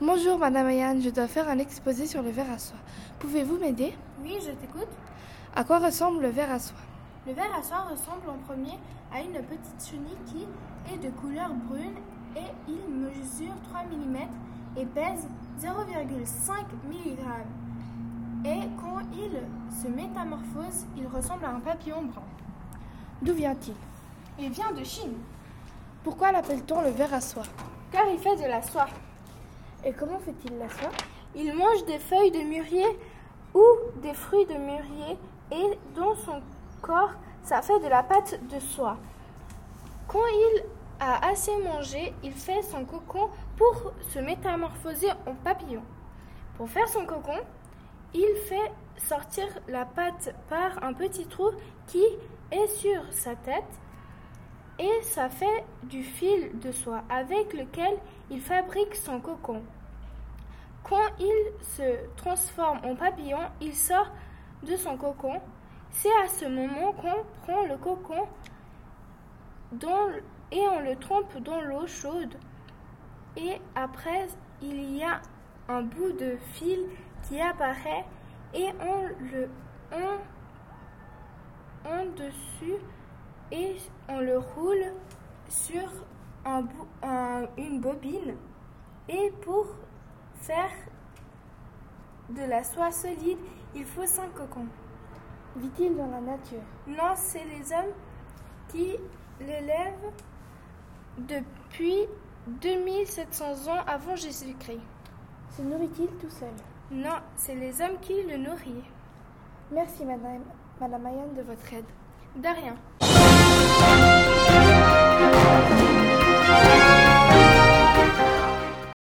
Madame Ayane, je dois faire un exposé sur le verre à soie. Pouvez-vous m'aider? Oui, je t'écoute. À quoi ressemble le verre à soie? Le verre à soie ressemble en premier à une petite chenille qui est de couleur brune et il mesure 3 mm et pèse 0,5 mg. Et quand il se métamorphose, il ressemble à un papillon brun. D'où vient-il? Il vient de Chine, Pourquoi l'appelle-t-on le verre à soie? Car il fait de la soie. Et comment fait-il la soie? Il mange des feuilles de mûrier ou des fruits de mûrier et dans son corps, ça fait de la pâte de soie. Quand il a assez mangé, il fait son cocon pour se métamorphoser en papillon. Pour faire son cocon, il fait sortir la pâte par un petit trou qui est sur sa tête et ça fait du fil de soie avec lequel il fabrique son cocon. Quand il se transforme en papillon, il sort de son cocon. C'est à ce moment qu'on prend le cocon et on le trempe dans l'eau chaude. Et après, il y a un bout de fil qui apparaît et on le on dessus et on le roule sur un bou- un- une bobine. Et pour faire de la soie solide, il faut cinq cocons. Vit-il dans la nature? Non, c'est les hommes qui l'élèvent depuis 2700 ans avant Jésus-Christ. Se nourrit-il tout seul? Non, c'est les hommes qui le nourrissent. Merci Madame, Madame Ayane de votre aide. De rien. Thank you.